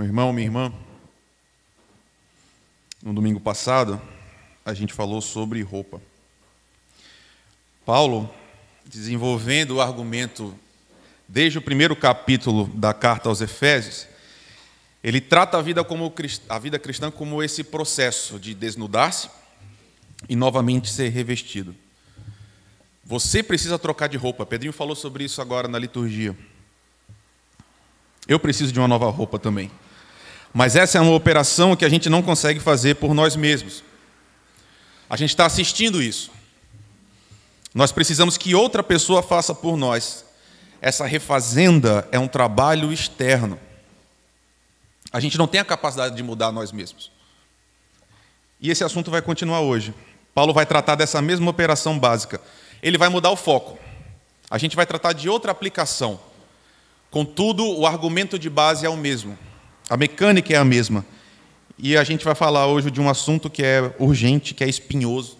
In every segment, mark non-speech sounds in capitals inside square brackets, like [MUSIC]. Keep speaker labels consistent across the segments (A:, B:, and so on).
A: Meu irmão, minha irmã, no domingo passado, a gente falou sobre roupa. Paulo, desenvolvendo o argumento desde o primeiro capítulo da carta aos Efésios, ele trata a vida, como, a vida cristã como esse processo de desnudar-se e novamente ser revestido. Você precisa trocar de roupa. Pedrinho falou sobre isso agora na liturgia. Eu preciso de uma nova roupa também. Mas essa é uma operação que a gente não consegue fazer por nós mesmos. A gente está assistindo isso. Nós precisamos que outra pessoa faça por nós. Essa refazenda é um trabalho externo. A gente não tem a capacidade de mudar nós mesmos. E esse assunto vai continuar hoje. Paulo vai tratar dessa mesma operação básica. Ele vai mudar o foco. A gente vai tratar de outra aplicação. Contudo, o argumento de base é o mesmo. A mecânica é a mesma. E a gente vai falar hoje de um assunto que é urgente, que é espinhoso,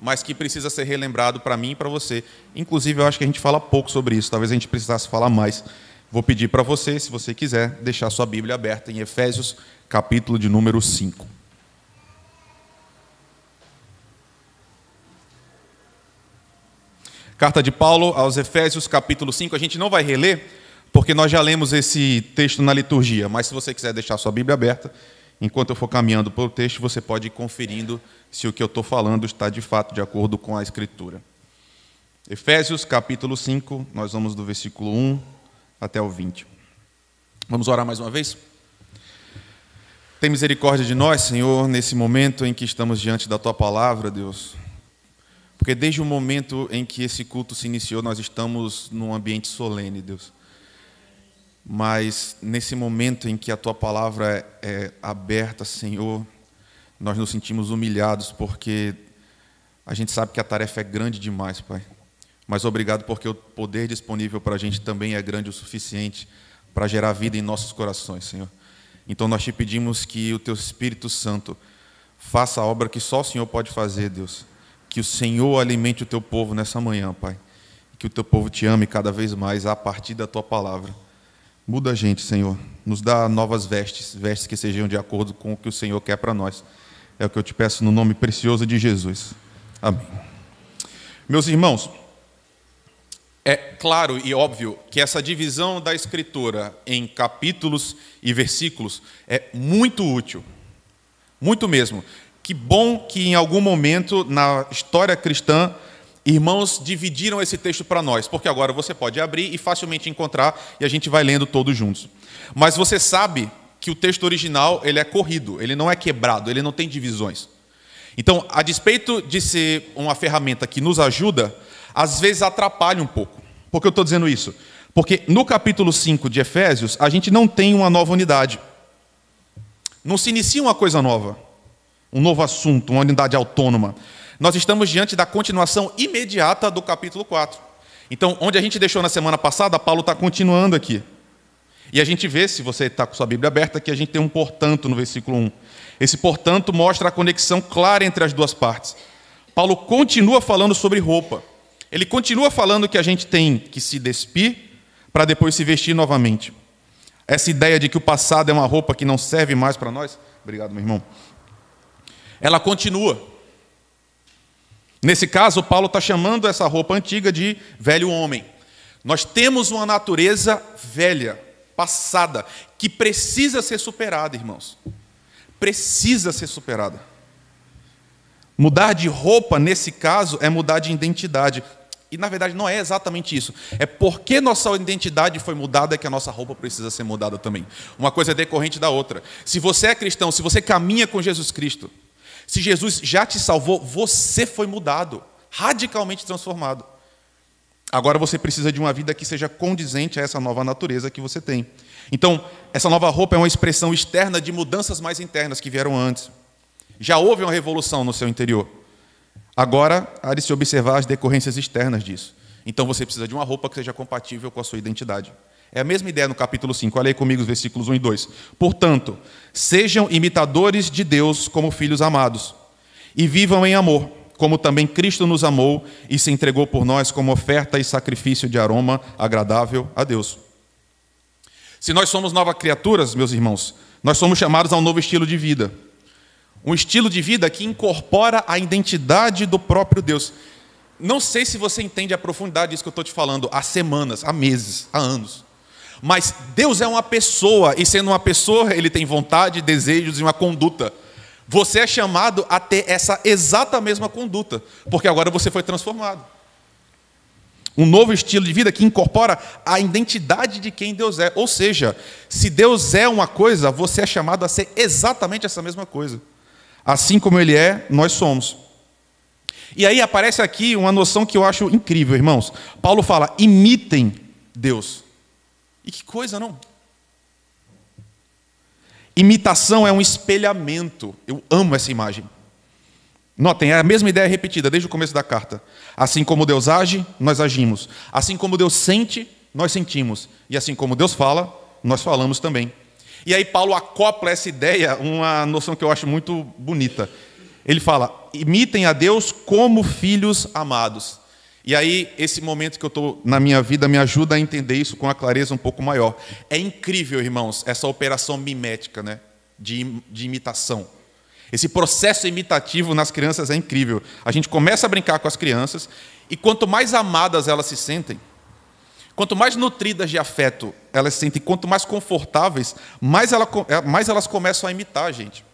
A: mas que precisa ser relembrado para mim e para você. Inclusive, eu acho que a gente fala pouco sobre isso, talvez a gente precisasse falar mais. Vou pedir para você, se você quiser, deixar sua Bíblia aberta em Efésios, capítulo de número 5. Carta de Paulo aos Efésios, capítulo 5. A gente não vai reler, porque nós já lemos esse texto na liturgia, mas se você quiser deixar sua Bíblia aberta, enquanto eu for caminhando pelo texto, você pode ir conferindo se o que eu estou falando está de fato de acordo com a Escritura. Efésios capítulo 5, nós vamos do versículo 1 até o 20. Vamos orar mais uma vez? Tem misericórdia de nós, Senhor, nesse momento em que estamos diante da Tua palavra, Deus. Porque desde o momento em que esse culto se iniciou, nós estamos num ambiente solene, Deus. Mas nesse momento em que a tua palavra é, é aberta, Senhor, nós nos sentimos humilhados porque a gente sabe que a tarefa é grande demais, Pai. Mas obrigado porque o poder disponível para a gente também é grande o suficiente para gerar vida em nossos corações, Senhor. Então nós te pedimos que o teu Espírito Santo faça a obra que só o Senhor pode fazer, Deus. Que o Senhor alimente o teu povo nessa manhã, Pai. Que o teu povo te ame cada vez mais a partir da tua palavra. Muda a gente, Senhor. Nos dá novas vestes, vestes que sejam de acordo com o que o Senhor quer para nós. É o que eu te peço no nome precioso de Jesus. Amém. Meus irmãos, é claro e óbvio que essa divisão da Escritura em capítulos e versículos é muito útil. Muito mesmo. Que bom que em algum momento na história cristã Irmãos dividiram esse texto para nós, porque agora você pode abrir e facilmente encontrar e a gente vai lendo todos juntos. Mas você sabe que o texto original ele é corrido, ele não é quebrado, ele não tem divisões. Então, a despeito de ser uma ferramenta que nos ajuda, às vezes atrapalha um pouco. Por que eu estou dizendo isso? Porque no capítulo 5 de Efésios, a gente não tem uma nova unidade. Não se inicia uma coisa nova, um novo assunto, uma unidade autônoma nós estamos diante da continuação imediata do capítulo 4. Então, onde a gente deixou na semana passada, Paulo está continuando aqui. E a gente vê, se você está com sua Bíblia aberta, que a gente tem um portanto no versículo 1. Esse portanto mostra a conexão clara entre as duas partes. Paulo continua falando sobre roupa. Ele continua falando que a gente tem que se despir para depois se vestir novamente. Essa ideia de que o passado é uma roupa que não serve mais para nós. Obrigado, meu irmão. Ela continua. Nesse caso, Paulo está chamando essa roupa antiga de velho homem. Nós temos uma natureza velha, passada, que precisa ser superada, irmãos. Precisa ser superada. Mudar de roupa, nesse caso, é mudar de identidade. E na verdade não é exatamente isso. É porque nossa identidade foi mudada que a nossa roupa precisa ser mudada também. Uma coisa é decorrente da outra. Se você é cristão, se você caminha com Jesus Cristo, se Jesus já te salvou, você foi mudado, radicalmente transformado. Agora você precisa de uma vida que seja condizente a essa nova natureza que você tem. Então, essa nova roupa é uma expressão externa de mudanças mais internas que vieram antes. Já houve uma revolução no seu interior. Agora, há de se observar as decorrências externas disso. Então, você precisa de uma roupa que seja compatível com a sua identidade. É a mesma ideia no capítulo 5. Olha aí comigo os versículos 1 e 2. Portanto, sejam imitadores de Deus como filhos amados, e vivam em amor, como também Cristo nos amou e se entregou por nós como oferta e sacrifício de aroma agradável a Deus. Se nós somos novas criaturas, meus irmãos, Nós somos chamados a um novo estilo de vida. Um estilo de vida que incorpora a identidade do próprio Deus. Não sei se você entende a profundidade disso que eu estou te falando há semanas, há meses, há anos. Mas Deus é uma pessoa, e sendo uma pessoa, ele tem vontade, desejos e uma conduta. Você é chamado a ter essa exata mesma conduta, porque agora você foi transformado. Um novo estilo de vida que incorpora a identidade de quem Deus é. Ou seja, se Deus é uma coisa, você é chamado a ser exatamente essa mesma coisa. Assim como Ele é, nós somos. E aí aparece aqui uma noção que eu acho incrível, irmãos. Paulo fala: imitem Deus. E que coisa, não? Imitação é um espelhamento. Eu amo essa imagem. Notem, é a mesma ideia repetida desde o começo da carta. Assim como Deus age, nós agimos. Assim como Deus sente, nós sentimos. E assim como Deus fala, nós falamos também. E aí Paulo acopla essa ideia, uma noção que eu acho muito bonita. Ele fala: imitem a Deus como filhos amados. E aí, esse momento que eu estou na minha vida me ajuda a entender isso com uma clareza um pouco maior. É incrível, irmãos, essa operação mimética, né? de, de imitação. Esse processo imitativo nas crianças é incrível. A gente começa a brincar com as crianças, e quanto mais amadas elas se sentem, quanto mais nutridas de afeto elas se sentem, quanto mais confortáveis, mais, ela, mais elas começam a imitar a gente.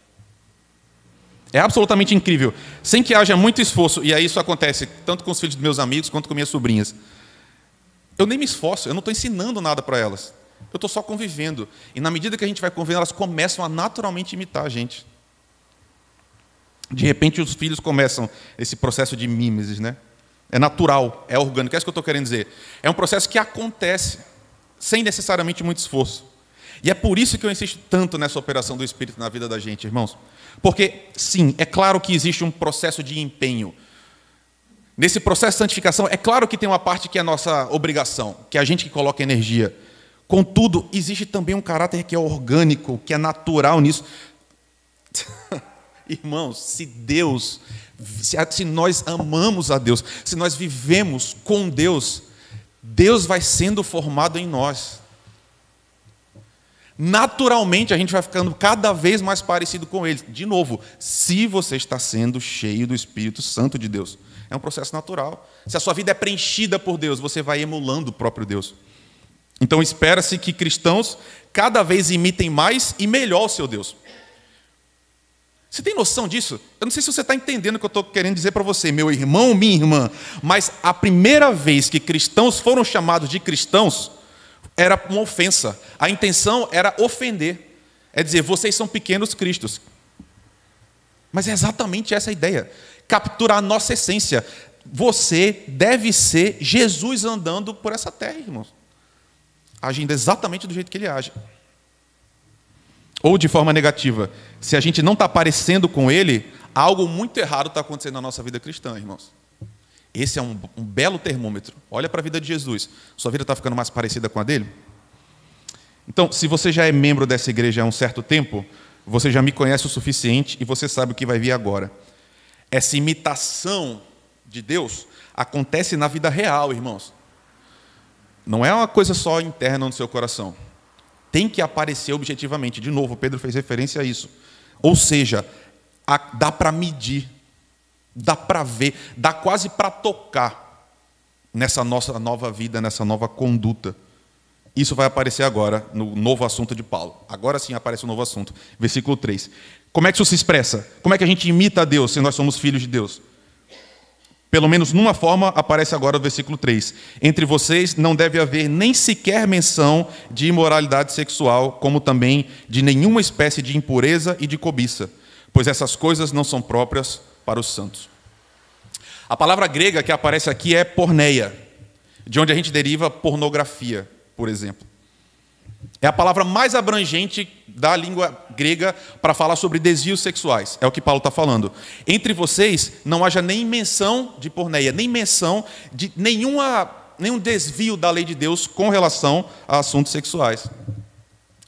A: É absolutamente incrível, sem que haja muito esforço, e aí isso acontece tanto com os filhos dos meus amigos quanto com minhas sobrinhas. Eu nem me esforço, eu não estou ensinando nada para elas. Eu estou só convivendo. E na medida que a gente vai convivendo, elas começam a naturalmente imitar a gente. De repente, os filhos começam esse processo de mimesis, né? É natural, é orgânico. É isso que eu estou querendo dizer. É um processo que acontece sem necessariamente muito esforço. E é por isso que eu insisto tanto nessa operação do Espírito na vida da gente, irmãos. Porque, sim, é claro que existe um processo de empenho. Nesse processo de santificação, é claro que tem uma parte que é nossa obrigação, que é a gente que coloca energia. Contudo, existe também um caráter que é orgânico, que é natural nisso. [LAUGHS] Irmãos, se Deus, se nós amamos a Deus, se nós vivemos com Deus, Deus vai sendo formado em nós naturalmente a gente vai ficando cada vez mais parecido com ele. De novo, se você está sendo cheio do Espírito Santo de Deus. É um processo natural. Se a sua vida é preenchida por Deus, você vai emulando o próprio Deus. Então espera-se que cristãos cada vez imitem mais e melhor o seu Deus. Você tem noção disso? Eu não sei se você está entendendo o que eu estou querendo dizer para você, meu irmão, minha irmã, mas a primeira vez que cristãos foram chamados de cristãos era uma ofensa. A intenção era ofender. É dizer, vocês são pequenos cristos. Mas é exatamente essa a ideia. Capturar a nossa essência. Você deve ser Jesus andando por essa terra, irmãos. Agindo exatamente do jeito que ele age. Ou de forma negativa. Se a gente não está parecendo com ele, algo muito errado está acontecendo na nossa vida cristã, irmãos. Esse é um, um belo termômetro. Olha para a vida de Jesus. Sua vida está ficando mais parecida com a dele? Então, se você já é membro dessa igreja há um certo tempo, você já me conhece o suficiente e você sabe o que vai vir agora. Essa imitação de Deus acontece na vida real, irmãos. Não é uma coisa só interna no seu coração. Tem que aparecer objetivamente. De novo, Pedro fez referência a isso. Ou seja, dá para medir dá para ver, dá quase para tocar nessa nossa nova vida, nessa nova conduta. Isso vai aparecer agora no novo assunto de Paulo. Agora sim aparece o um novo assunto. Versículo 3. Como é que isso se expressa? Como é que a gente imita a Deus se nós somos filhos de Deus? Pelo menos numa forma aparece agora o versículo 3. Entre vocês não deve haver nem sequer menção de imoralidade sexual, como também de nenhuma espécie de impureza e de cobiça, pois essas coisas não são próprias para os santos. A palavra grega que aparece aqui é porneia, de onde a gente deriva pornografia, por exemplo. É a palavra mais abrangente da língua grega para falar sobre desvios sexuais. É o que Paulo está falando. Entre vocês não haja nem menção de porneia, nem menção de nenhuma, nenhum desvio da lei de Deus com relação a assuntos sexuais.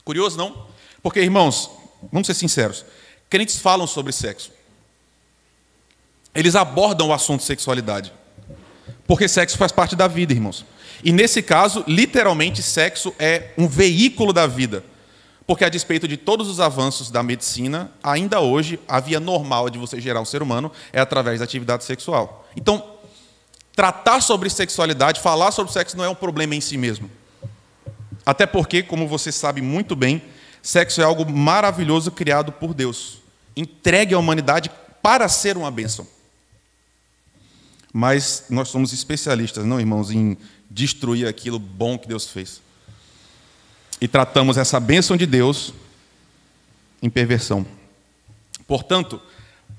A: Curioso, não? Porque, irmãos, vamos ser sinceros, crentes falam sobre sexo eles abordam o assunto sexualidade. Porque sexo faz parte da vida, irmãos. E nesse caso, literalmente, sexo é um veículo da vida. Porque, a despeito de todos os avanços da medicina, ainda hoje a via normal de você gerar um ser humano é através da atividade sexual. Então, tratar sobre sexualidade, falar sobre sexo não é um problema em si mesmo. Até porque, como você sabe muito bem, sexo é algo maravilhoso criado por Deus, entregue à humanidade para ser uma bênção. Mas nós somos especialistas, não, irmãos, em destruir aquilo bom que Deus fez e tratamos essa bênção de Deus em perversão. Portanto,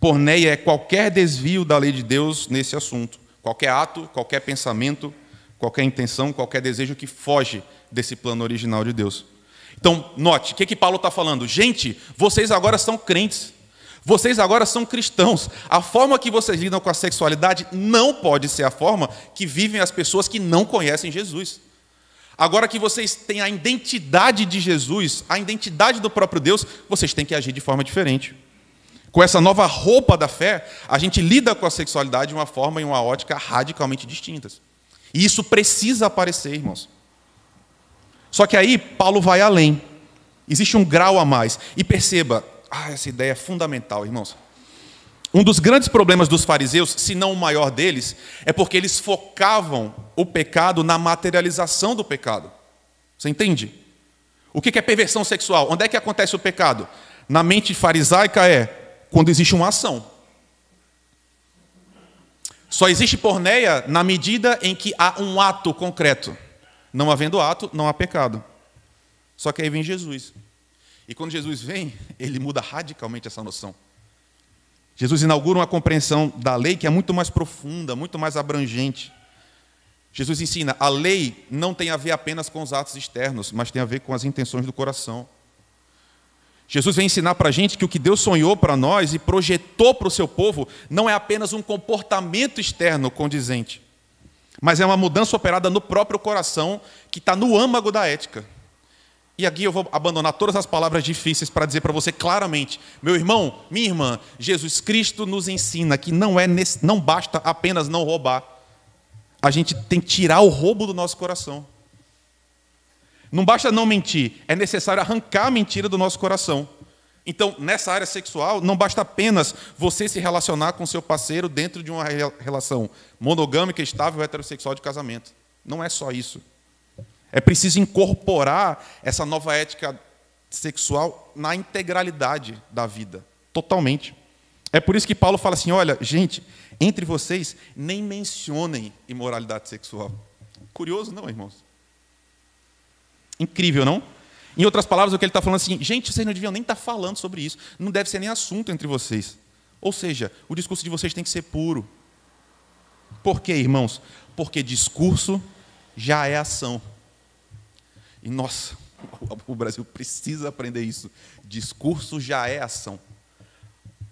A: porneia é qualquer desvio da lei de Deus nesse assunto, qualquer ato, qualquer pensamento, qualquer intenção, qualquer desejo que foge desse plano original de Deus. Então, note, o que, que Paulo está falando? Gente, vocês agora são crentes. Vocês agora são cristãos. A forma que vocês lidam com a sexualidade não pode ser a forma que vivem as pessoas que não conhecem Jesus. Agora que vocês têm a identidade de Jesus, a identidade do próprio Deus, vocês têm que agir de forma diferente. Com essa nova roupa da fé, a gente lida com a sexualidade de uma forma e uma ótica radicalmente distintas. E isso precisa aparecer, irmãos. Só que aí Paulo vai além. Existe um grau a mais. E perceba, ah, essa ideia é fundamental, irmãos. Um dos grandes problemas dos fariseus, se não o maior deles, é porque eles focavam o pecado na materialização do pecado. Você entende? O que é perversão sexual? Onde é que acontece o pecado? Na mente farisaica é quando existe uma ação. Só existe porneia na medida em que há um ato concreto. Não havendo ato, não há pecado. Só que aí vem Jesus. E quando Jesus vem, ele muda radicalmente essa noção. Jesus inaugura uma compreensão da lei que é muito mais profunda, muito mais abrangente. Jesus ensina: a lei não tem a ver apenas com os atos externos, mas tem a ver com as intenções do coração. Jesus vem ensinar para a gente que o que Deus sonhou para nós e projetou para o seu povo não é apenas um comportamento externo condizente, mas é uma mudança operada no próprio coração que está no âmago da ética. E aqui eu vou abandonar todas as palavras difíceis para dizer para você claramente, meu irmão, minha irmã, Jesus Cristo nos ensina que não é não basta apenas não roubar. A gente tem que tirar o roubo do nosso coração. Não basta não mentir, é necessário arrancar a mentira do nosso coração. Então, nessa área sexual, não basta apenas você se relacionar com seu parceiro dentro de uma relação monogâmica, estável, heterossexual de casamento. Não é só isso. É preciso incorporar essa nova ética sexual na integralidade da vida, totalmente. É por isso que Paulo fala assim: olha, gente, entre vocês nem mencionem imoralidade sexual. Curioso, não, irmãos? Incrível, não? Em outras palavras, o que ele está falando assim, gente, vocês não deviam nem estar tá falando sobre isso, não deve ser nem assunto entre vocês. Ou seja, o discurso de vocês tem que ser puro. Por quê, irmãos? Porque discurso já é ação. E nossa, [LAUGHS] o Brasil precisa aprender isso. Discurso já é ação.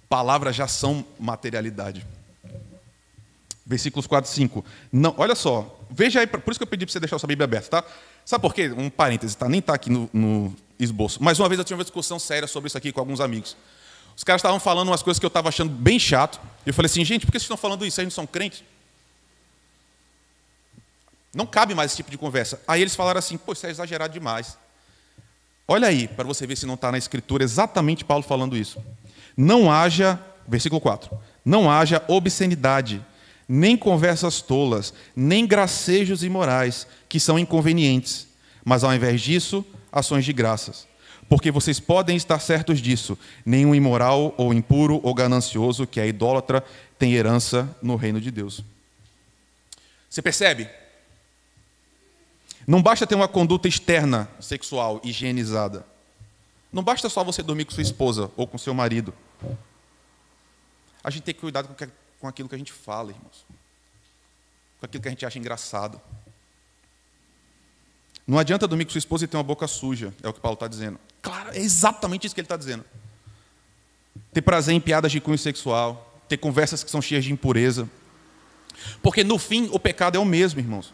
A: Palavras já são materialidade. Versículos 4 e 5. Não, olha só, veja aí, por isso que eu pedi para você deixar a sua Bíblia aberta, tá? Sabe por quê? Um parêntese, tá? Nem está aqui no, no esboço. Mas uma vez eu tive uma discussão séria sobre isso aqui com alguns amigos. Os caras estavam falando umas coisas que eu estava achando bem chato. E eu falei assim, gente, por que vocês estão falando isso? Vocês não são crentes? Não cabe mais esse tipo de conversa. Aí eles falaram assim: pô, isso é exagerado demais. Olha aí, para você ver se não está na Escritura exatamente Paulo falando isso. Não haja, versículo 4: não haja obscenidade, nem conversas tolas, nem gracejos imorais, que são inconvenientes, mas ao invés disso, ações de graças. Porque vocês podem estar certos disso: nenhum imoral, ou impuro, ou ganancioso, que é idólatra, tem herança no reino de Deus. Você percebe? Não basta ter uma conduta externa sexual higienizada. Não basta só você dormir com sua esposa ou com seu marido. A gente tem que cuidar com aquilo que a gente fala, irmãos. Com aquilo que a gente acha engraçado. Não adianta dormir com sua esposa e ter uma boca suja, é o que Paulo está dizendo. Claro, é exatamente isso que ele está dizendo. Ter prazer em piadas de cunho sexual, ter conversas que são cheias de impureza. Porque no fim o pecado é o mesmo, irmãos.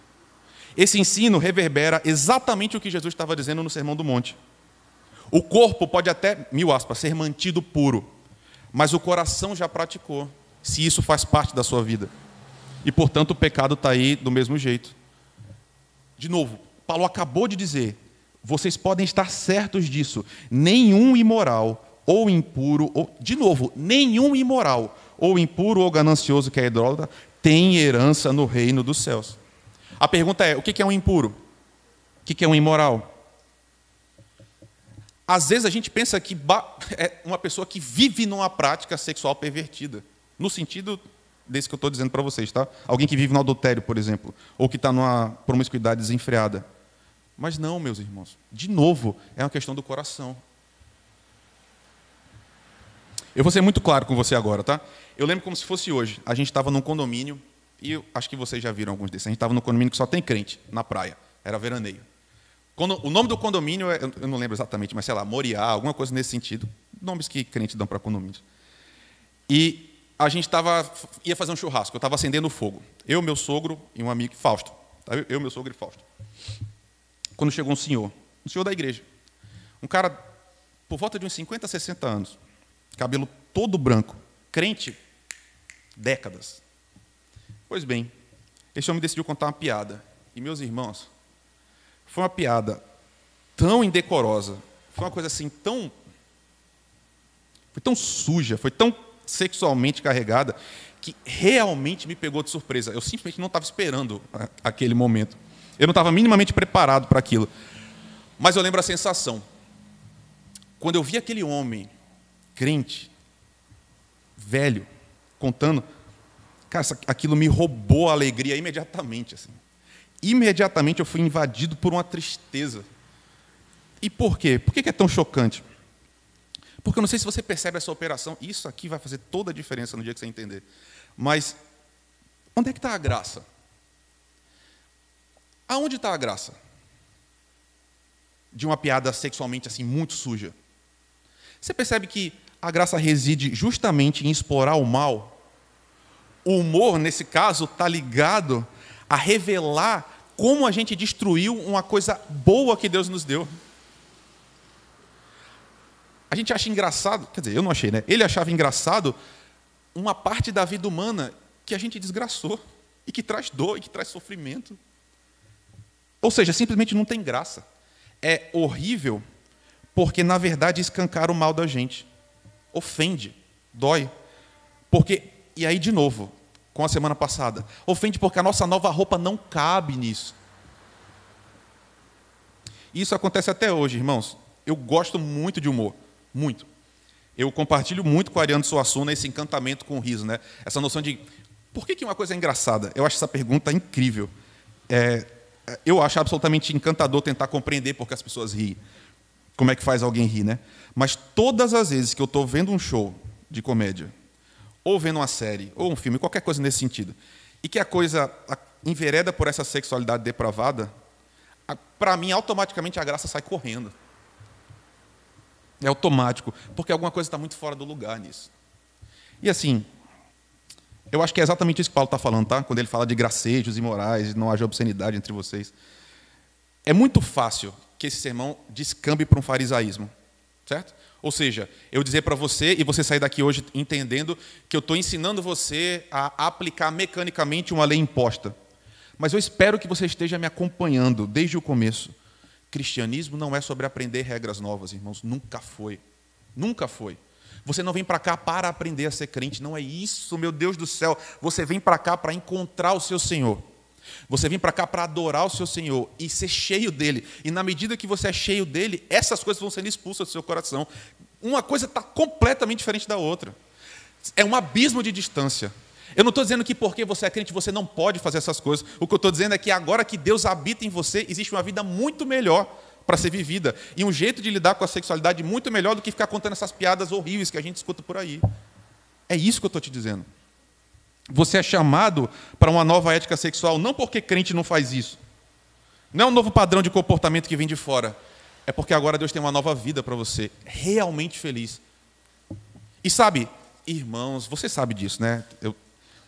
A: Esse ensino reverbera exatamente o que Jesus estava dizendo no Sermão do Monte. O corpo pode até, mil aspas, ser mantido puro, mas o coração já praticou, se isso faz parte da sua vida. E, portanto, o pecado está aí do mesmo jeito. De novo, Paulo acabou de dizer: vocês podem estar certos disso. Nenhum imoral ou impuro, ou, de novo, nenhum imoral ou impuro ou ganancioso que é idólatra tem herança no reino dos céus. A pergunta é: o que é um impuro? O que é um imoral? Às vezes a gente pensa que é uma pessoa que vive numa prática sexual pervertida, no sentido desse que eu estou dizendo para vocês, tá? Alguém que vive no adultério, por exemplo, ou que está numa promiscuidade desenfreada. Mas não, meus irmãos. De novo, é uma questão do coração. Eu vou ser muito claro com você agora, tá? Eu lembro como se fosse hoje. A gente estava num condomínio, e eu acho que vocês já viram alguns desses. A gente estava num condomínio que só tem crente, na praia. Era veraneio. o nome do condomínio, é, eu não lembro exatamente, mas sei lá, Moriá, alguma coisa nesse sentido. Nomes que crentes dão para condomínios. E a gente tava, ia fazer um churrasco, eu estava acendendo fogo. Eu, meu sogro e um amigo, Fausto. Tá? Eu, meu sogro e Fausto. Quando chegou um senhor, um senhor da igreja. Um cara por volta de uns 50, 60 anos. Cabelo todo branco. Crente, décadas. Pois bem, esse homem decidiu contar uma piada. E, meus irmãos, foi uma piada tão indecorosa, foi uma coisa assim tão. Foi tão suja, foi tão sexualmente carregada, que realmente me pegou de surpresa. Eu simplesmente não estava esperando aquele momento. Eu não estava minimamente preparado para aquilo. Mas eu lembro a sensação. Quando eu vi aquele homem, crente, velho, contando, cara, aquilo me roubou a alegria imediatamente. Assim. Imediatamente eu fui invadido por uma tristeza. E por quê? Por que é tão chocante? Porque eu não sei se você percebe essa operação, isso aqui vai fazer toda a diferença no dia que você entender. Mas onde é que está a graça? Aonde está a graça? De uma piada sexualmente assim muito suja. Você percebe que a graça reside justamente em explorar o mal? O humor, nesse caso, está ligado a revelar como a gente destruiu uma coisa boa que Deus nos deu. A gente acha engraçado, quer dizer, eu não achei, né? Ele achava engraçado uma parte da vida humana que a gente desgraçou e que traz dor e que traz sofrimento. Ou seja, simplesmente não tem graça. É horrível porque, na verdade, escancar o mal da gente. Ofende, dói. Porque, e aí de novo, com a semana passada, ofende porque a nossa nova roupa não cabe nisso. Isso acontece até hoje, irmãos. Eu gosto muito de humor. Muito. Eu compartilho muito com a Ariane Suassuna esse encantamento com o riso, né? Essa noção de por que, uma coisa é engraçada? Eu acho essa pergunta incrível. É, eu acho absolutamente encantador tentar compreender por que as pessoas riem. Como é que faz alguém rir, né? Mas todas as vezes que eu estou vendo um show de comédia, ou vendo uma série, ou um filme, qualquer coisa nesse sentido, e que a coisa envereda por essa sexualidade depravada, para mim, automaticamente a graça sai correndo. É automático, porque alguma coisa está muito fora do lugar nisso. E assim, eu acho que é exatamente isso que Paulo está falando, tá? Quando ele fala de gracejos imorais, não haja obscenidade entre vocês. É muito fácil que esse sermão descambe para um farisaísmo, certo? Ou seja, eu dizer para você e você sair daqui hoje entendendo que eu estou ensinando você a aplicar mecanicamente uma lei imposta. Mas eu espero que você esteja me acompanhando desde o começo Cristianismo não é sobre aprender regras novas, irmãos. Nunca foi. Nunca foi. Você não vem para cá para aprender a ser crente, não é isso, meu Deus do céu. Você vem para cá para encontrar o seu Senhor. Você vem para cá para adorar o seu Senhor e ser cheio dele. E na medida que você é cheio dele, essas coisas vão sendo expulsas do seu coração. Uma coisa está completamente diferente da outra. É um abismo de distância. Eu não estou dizendo que porque você é crente você não pode fazer essas coisas. O que eu estou dizendo é que agora que Deus habita em você, existe uma vida muito melhor para ser vivida. E um jeito de lidar com a sexualidade muito melhor do que ficar contando essas piadas horríveis que a gente escuta por aí. É isso que eu estou te dizendo. Você é chamado para uma nova ética sexual, não porque crente não faz isso. Não é um novo padrão de comportamento que vem de fora. É porque agora Deus tem uma nova vida para você, realmente feliz. E sabe, irmãos, você sabe disso, né? Eu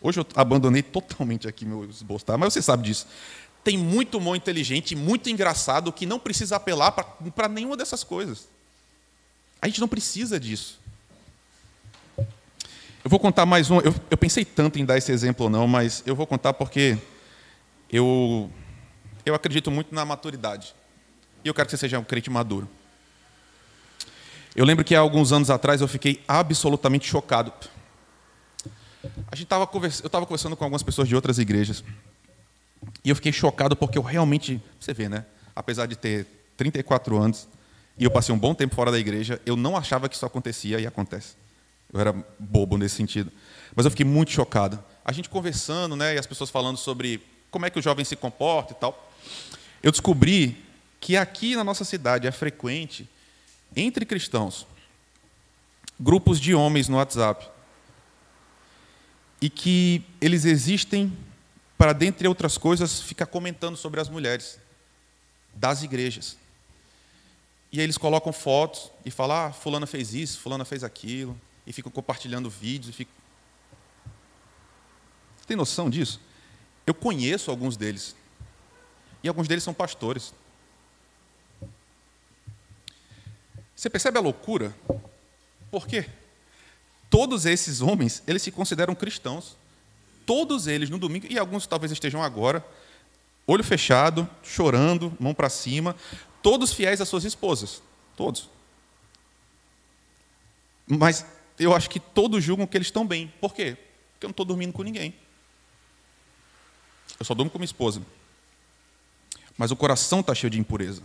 A: Hoje eu abandonei totalmente aqui meu esboço, tá? mas você sabe disso. Tem muito humor inteligente, muito engraçado, que não precisa apelar para nenhuma dessas coisas. A gente não precisa disso. Eu vou contar mais um. Eu, eu pensei tanto em dar esse exemplo ou não, mas eu vou contar porque eu, eu acredito muito na maturidade. E eu quero que você seja um crente maduro. Eu lembro que há alguns anos atrás eu fiquei absolutamente chocado. A gente tava. Eu estava conversando com algumas pessoas de outras igrejas. E eu fiquei chocado porque eu realmente. Você vê, né? Apesar de ter 34 anos e eu passei um bom tempo fora da igreja, eu não achava que isso acontecia e acontece. Eu era bobo nesse sentido. Mas eu fiquei muito chocado. A gente conversando, né? E as pessoas falando sobre como é que o jovem se comporta e tal. Eu descobri que aqui na nossa cidade é frequente entre cristãos, grupos de homens no WhatsApp, e que eles existem para, dentre outras coisas, ficar comentando sobre as mulheres das igrejas. E aí eles colocam fotos e falam: ah, fulana fez isso, fulana fez aquilo, e ficam compartilhando vídeos. Ficam... Tem noção disso? Eu conheço alguns deles. E alguns deles são pastores. Você percebe a loucura? Por quê? Todos esses homens, eles se consideram cristãos. Todos eles no domingo, e alguns talvez estejam agora, olho fechado, chorando, mão para cima, todos fiéis às suas esposas. Todos. Mas eu acho que todos julgam que eles estão bem. Por quê? Porque eu não estou dormindo com ninguém. Eu só durmo com minha esposa. Mas o coração está cheio de impureza.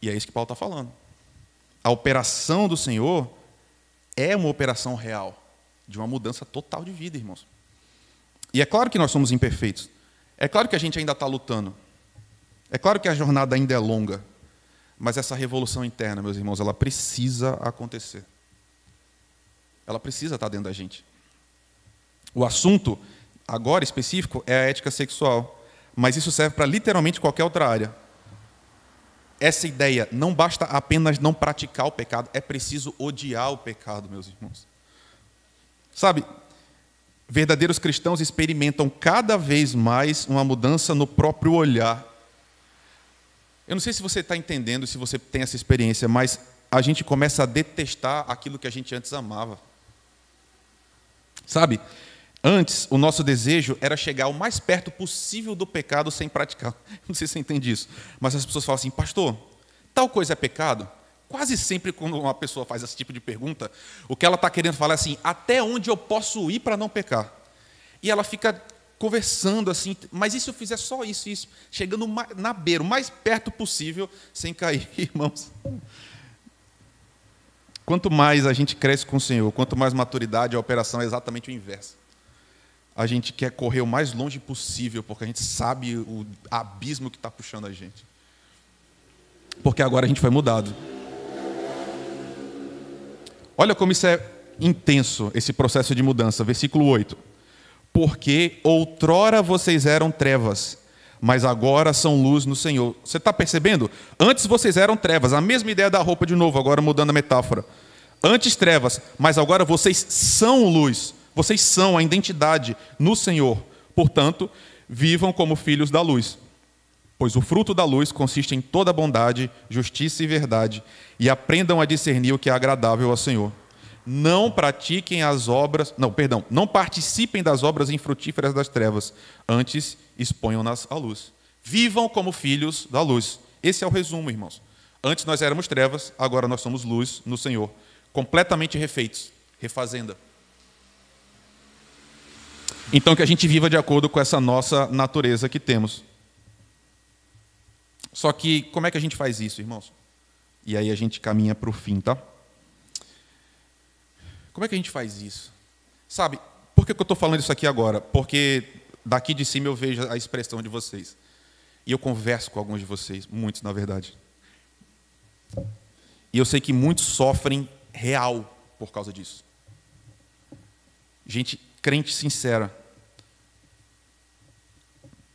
A: E é isso que Paulo está falando. A operação do Senhor é uma operação real, de uma mudança total de vida, irmãos. E é claro que nós somos imperfeitos. É claro que a gente ainda está lutando. É claro que a jornada ainda é longa. Mas essa revolução interna, meus irmãos, ela precisa acontecer. Ela precisa estar dentro da gente. O assunto, agora específico, é a ética sexual. Mas isso serve para literalmente qualquer outra área essa ideia, não basta apenas não praticar o pecado, é preciso odiar o pecado, meus irmãos. Sabe, verdadeiros cristãos experimentam cada vez mais uma mudança no próprio olhar. Eu não sei se você está entendendo, se você tem essa experiência, mas a gente começa a detestar aquilo que a gente antes amava. Sabe, Antes, o nosso desejo era chegar o mais perto possível do pecado sem praticar. [LAUGHS] Não sei se você entende isso, mas as pessoas falam assim, pastor, tal coisa é pecado? Quase sempre, quando uma pessoa faz esse tipo de pergunta, o que ela está querendo falar é assim: até onde eu posso ir para não pecar? E ela fica conversando assim, mas e se eu fizer só isso isso? Chegando na beira, o mais perto possível, sem cair, [LAUGHS] irmãos. Quanto mais a gente cresce com o Senhor, quanto mais maturidade, a operação é exatamente o inverso a gente quer correr o mais longe possível, porque a gente sabe o abismo que está puxando a gente. Porque agora a gente foi mudado. Olha como isso é intenso, esse processo de mudança. Versículo 8. Porque outrora vocês eram trevas, mas agora são luz no Senhor. Você está percebendo? Antes vocês eram trevas, a mesma ideia da roupa de novo, agora mudando a metáfora. Antes trevas, mas agora vocês são luz. Vocês são a identidade no Senhor. Portanto, vivam como filhos da luz. Pois o fruto da luz consiste em toda bondade, justiça e verdade, e aprendam a discernir o que é agradável ao Senhor. Não pratiquem as obras, não, perdão, não participem das obras infrutíferas das trevas, antes exponham-nas à luz. Vivam como filhos da luz. Esse é o resumo, irmãos. Antes nós éramos trevas, agora nós somos luz no Senhor, completamente refeitos, refazenda. Então, que a gente viva de acordo com essa nossa natureza que temos. Só que, como é que a gente faz isso, irmãos? E aí a gente caminha para o fim, tá? Como é que a gente faz isso? Sabe, por que eu estou falando isso aqui agora? Porque daqui de cima eu vejo a expressão de vocês. E eu converso com alguns de vocês, muitos na verdade. E eu sei que muitos sofrem real por causa disso. Gente crente sincera.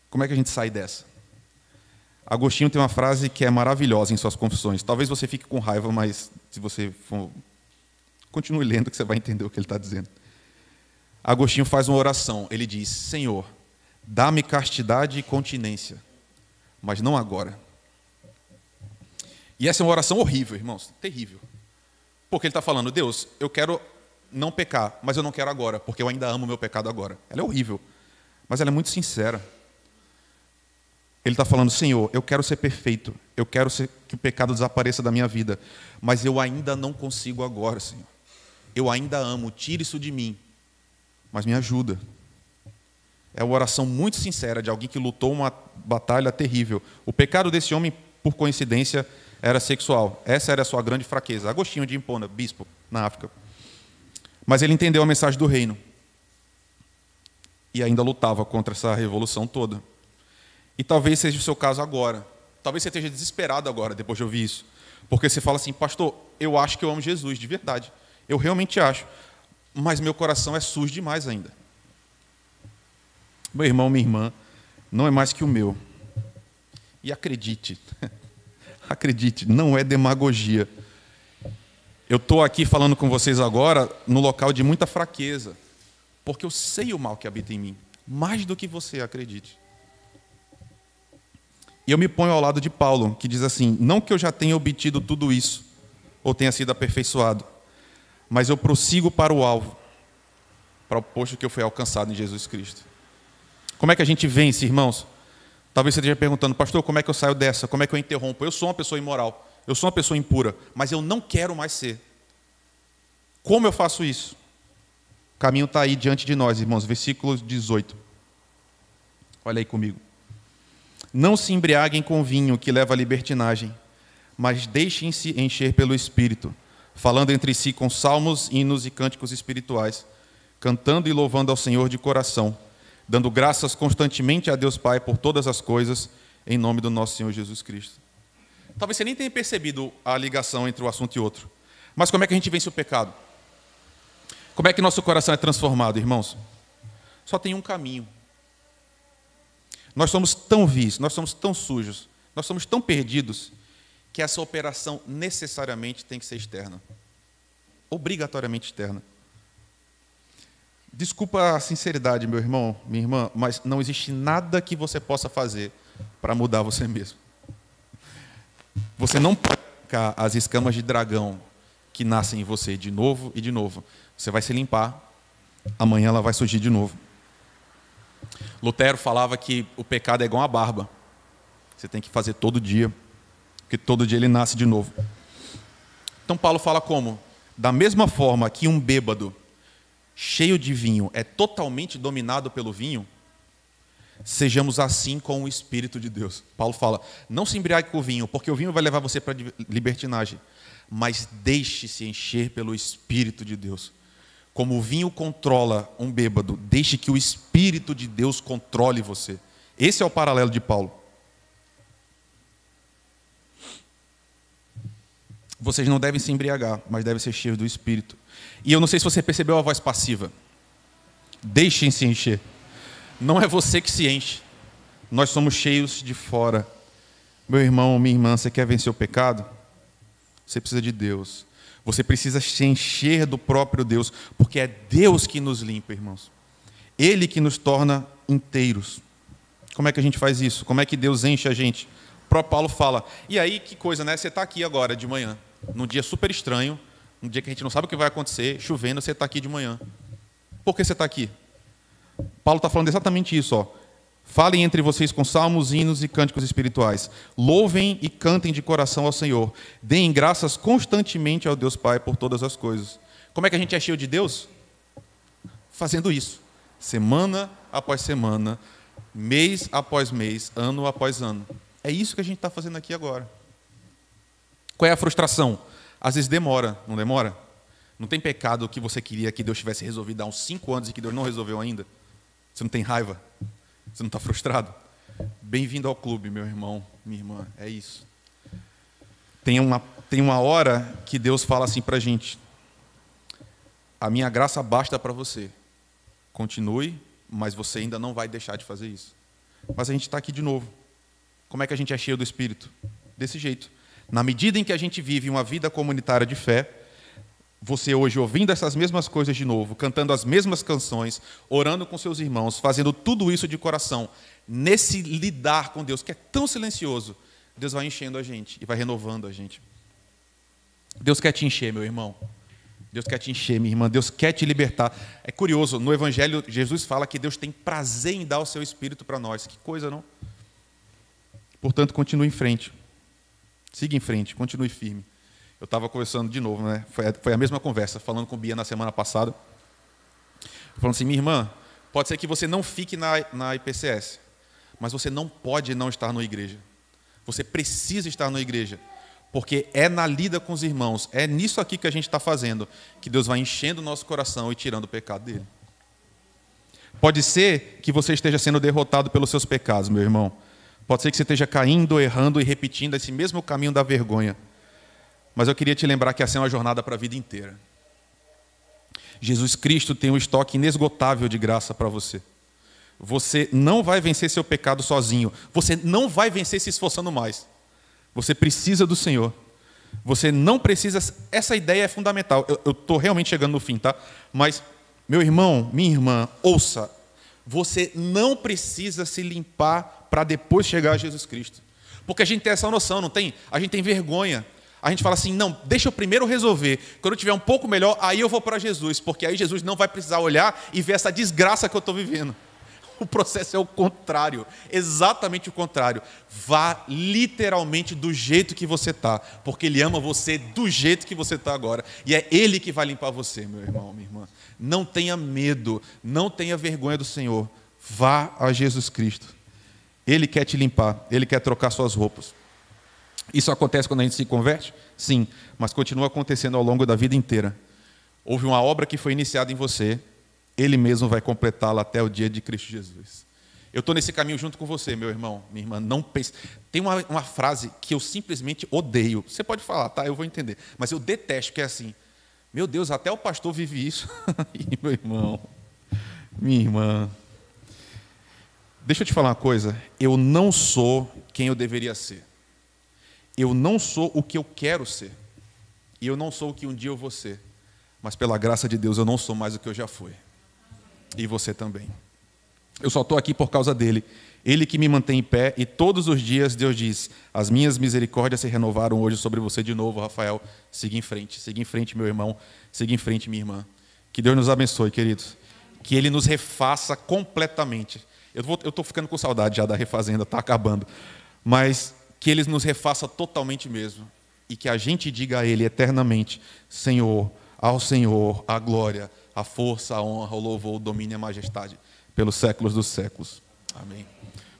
A: Como é que a gente sai dessa? Agostinho tem uma frase que é maravilhosa em suas confissões. Talvez você fique com raiva, mas se você for. Continue lendo que você vai entender o que ele está dizendo. Agostinho faz uma oração. Ele diz: Senhor, dá-me castidade e continência, mas não agora. E essa é uma oração horrível, irmãos, terrível. Porque ele está falando: Deus, eu quero não pecar, mas eu não quero agora, porque eu ainda amo o meu pecado agora. Ela é horrível, mas ela é muito sincera. Ele está falando, Senhor, eu quero ser perfeito, eu quero que o pecado desapareça da minha vida, mas eu ainda não consigo agora, Senhor. Eu ainda amo, tire isso de mim, mas me ajuda. É uma oração muito sincera de alguém que lutou uma batalha terrível. O pecado desse homem, por coincidência, era sexual. Essa era a sua grande fraqueza. Agostinho de Impona, bispo, na África. Mas ele entendeu a mensagem do reino. E ainda lutava contra essa revolução toda. E talvez seja o seu caso agora. Talvez você esteja desesperado agora, depois de ouvir isso. Porque você fala assim, pastor, eu acho que eu amo Jesus, de verdade. Eu realmente acho. Mas meu coração é sujo demais ainda. Meu irmão, minha irmã, não é mais que o meu. E acredite, [LAUGHS] acredite, não é demagogia. Eu estou aqui falando com vocês agora no local de muita fraqueza, porque eu sei o mal que habita em mim, mais do que você acredite. E eu me ponho ao lado de Paulo, que diz assim: Não que eu já tenha obtido tudo isso, ou tenha sido aperfeiçoado, mas eu prossigo para o alvo, para o posto que eu fui alcançado em Jesus Cristo. Como é que a gente vence, irmãos? Talvez você esteja perguntando, pastor, como é que eu saio dessa? Como é que eu interrompo? Eu sou uma pessoa imoral, eu sou uma pessoa impura, mas eu não quero mais ser. Como eu faço isso? O caminho está aí diante de nós, irmãos, versículo 18. Olha aí comigo. Não se embriaguem com vinho que leva à libertinagem, mas deixem-se encher pelo Espírito, falando entre si com salmos, hinos e cânticos espirituais, cantando e louvando ao Senhor de coração, dando graças constantemente a Deus Pai por todas as coisas, em nome do nosso Senhor Jesus Cristo. Talvez você nem tenha percebido a ligação entre o assunto e outro. Mas como é que a gente vence o pecado? Como é que nosso coração é transformado, irmãos? Só tem um caminho. Nós somos tão vis, nós somos tão sujos, nós somos tão perdidos, que essa operação necessariamente tem que ser externa. Obrigatoriamente externa. Desculpa a sinceridade, meu irmão, minha irmã, mas não existe nada que você possa fazer para mudar você mesmo. Você não pode as escamas de dragão que nascem em você de novo e de novo. Você vai se limpar, amanhã ela vai surgir de novo. Lutero falava que o pecado é igual a barba. Você tem que fazer todo dia, porque todo dia ele nasce de novo. Então Paulo fala como? Da mesma forma que um bêbado cheio de vinho é totalmente dominado pelo vinho, sejamos assim com o Espírito de Deus. Paulo fala: não se embriague com o vinho, porque o vinho vai levar você para libertinagem, mas deixe-se encher pelo Espírito de Deus. Como o vinho controla um bêbado, deixe que o Espírito de Deus controle você. Esse é o paralelo de Paulo. Vocês não devem se embriagar, mas devem ser cheios do Espírito. E eu não sei se você percebeu a voz passiva. Deixem-se encher. Não é você que se enche. Nós somos cheios de fora. Meu irmão, minha irmã, você quer vencer o pecado? Você precisa de Deus. Você precisa se encher do próprio Deus, porque é Deus que nos limpa, irmãos. Ele que nos torna inteiros. Como é que a gente faz isso? Como é que Deus enche a gente? O próprio Paulo fala. E aí, que coisa, né? Você está aqui agora de manhã, num dia super estranho, um dia que a gente não sabe o que vai acontecer, chovendo, você está aqui de manhã. Por que você está aqui? Paulo está falando exatamente isso, ó. Falem entre vocês com salmos, hinos e cânticos espirituais. Louvem e cantem de coração ao Senhor. Deem graças constantemente ao Deus Pai por todas as coisas. Como é que a gente é cheio de Deus? Fazendo isso. Semana após semana, mês após mês, ano após ano. É isso que a gente está fazendo aqui agora. Qual é a frustração? Às vezes demora, não demora? Não tem pecado que você queria que Deus tivesse resolvido há uns cinco anos e que Deus não resolveu ainda? Você não tem raiva? Você não está frustrado? Bem-vindo ao clube, meu irmão, minha irmã. É isso. Tem uma, tem uma hora que Deus fala assim para a gente: A minha graça basta para você. Continue, mas você ainda não vai deixar de fazer isso. Mas a gente está aqui de novo. Como é que a gente é cheio do Espírito? Desse jeito. Na medida em que a gente vive uma vida comunitária de fé, você hoje ouvindo essas mesmas coisas de novo, cantando as mesmas canções, orando com seus irmãos, fazendo tudo isso de coração, nesse lidar com Deus que é tão silencioso, Deus vai enchendo a gente e vai renovando a gente. Deus quer te encher, meu irmão. Deus quer te encher, minha irmã. Deus quer te libertar. É curioso, no Evangelho, Jesus fala que Deus tem prazer em dar o seu espírito para nós. Que coisa, não? Portanto, continue em frente. Siga em frente, continue firme. Eu estava conversando de novo, né? Foi a, foi a mesma conversa, falando com Bia na semana passada. Falando assim, minha irmã, pode ser que você não fique na, na IPCS, mas você não pode não estar na igreja. Você precisa estar na igreja. Porque é na lida com os irmãos, é nisso aqui que a gente está fazendo, que Deus vai enchendo o nosso coração e tirando o pecado dele. Pode ser que você esteja sendo derrotado pelos seus pecados, meu irmão. Pode ser que você esteja caindo, errando e repetindo esse mesmo caminho da vergonha. Mas eu queria te lembrar que essa é uma jornada para a vida inteira. Jesus Cristo tem um estoque inesgotável de graça para você. Você não vai vencer seu pecado sozinho. Você não vai vencer se esforçando mais. Você precisa do Senhor. Você não precisa. Essa ideia é fundamental. Eu estou realmente chegando no fim, tá? Mas, meu irmão, minha irmã, ouça. Você não precisa se limpar para depois chegar a Jesus Cristo. Porque a gente tem essa noção, não tem? A gente tem vergonha. A gente fala assim: não, deixa eu primeiro resolver. Quando eu tiver um pouco melhor, aí eu vou para Jesus. Porque aí Jesus não vai precisar olhar e ver essa desgraça que eu estou vivendo. [LAUGHS] O processo é o contrário, exatamente o contrário. Vá literalmente do jeito que você está, porque Ele ama você do jeito que você está agora. E é Ele que vai limpar você, meu irmão, minha irmã. Não tenha medo, não tenha vergonha do Senhor. Vá a Jesus Cristo. Ele quer te limpar, Ele quer trocar suas roupas. Isso acontece quando a gente se converte? Sim, mas continua acontecendo ao longo da vida inteira. Houve uma obra que foi iniciada em você, ele mesmo vai completá-la até o dia de Cristo Jesus. Eu estou nesse caminho junto com você, meu irmão, minha irmã. Não pense. Tem uma, uma frase que eu simplesmente odeio. Você pode falar, tá? Eu vou entender. Mas eu detesto, que é assim. Meu Deus, até o pastor vive isso. [LAUGHS] e meu irmão, minha irmã. Deixa eu te falar uma coisa. Eu não sou quem eu deveria ser. Eu não sou o que eu quero ser. E eu não sou o que um dia eu vou ser. Mas pela graça de Deus, eu não sou mais o que eu já fui. E você também. Eu só estou aqui por causa dele. Ele que me mantém em pé, e todos os dias Deus diz: As minhas misericórdias se renovaram hoje sobre você de novo, Rafael. Siga em frente, siga em frente, meu irmão, siga em frente, minha irmã. Que Deus nos abençoe, queridos. Que Ele nos refaça completamente. Eu estou ficando com saudade já da refazenda, está acabando. Mas que Ele nos refaça totalmente mesmo. E que a gente diga a Ele eternamente: Senhor, ao Senhor a glória a força, a honra, o louvor, o domínio e a majestade pelos séculos dos séculos. Amém.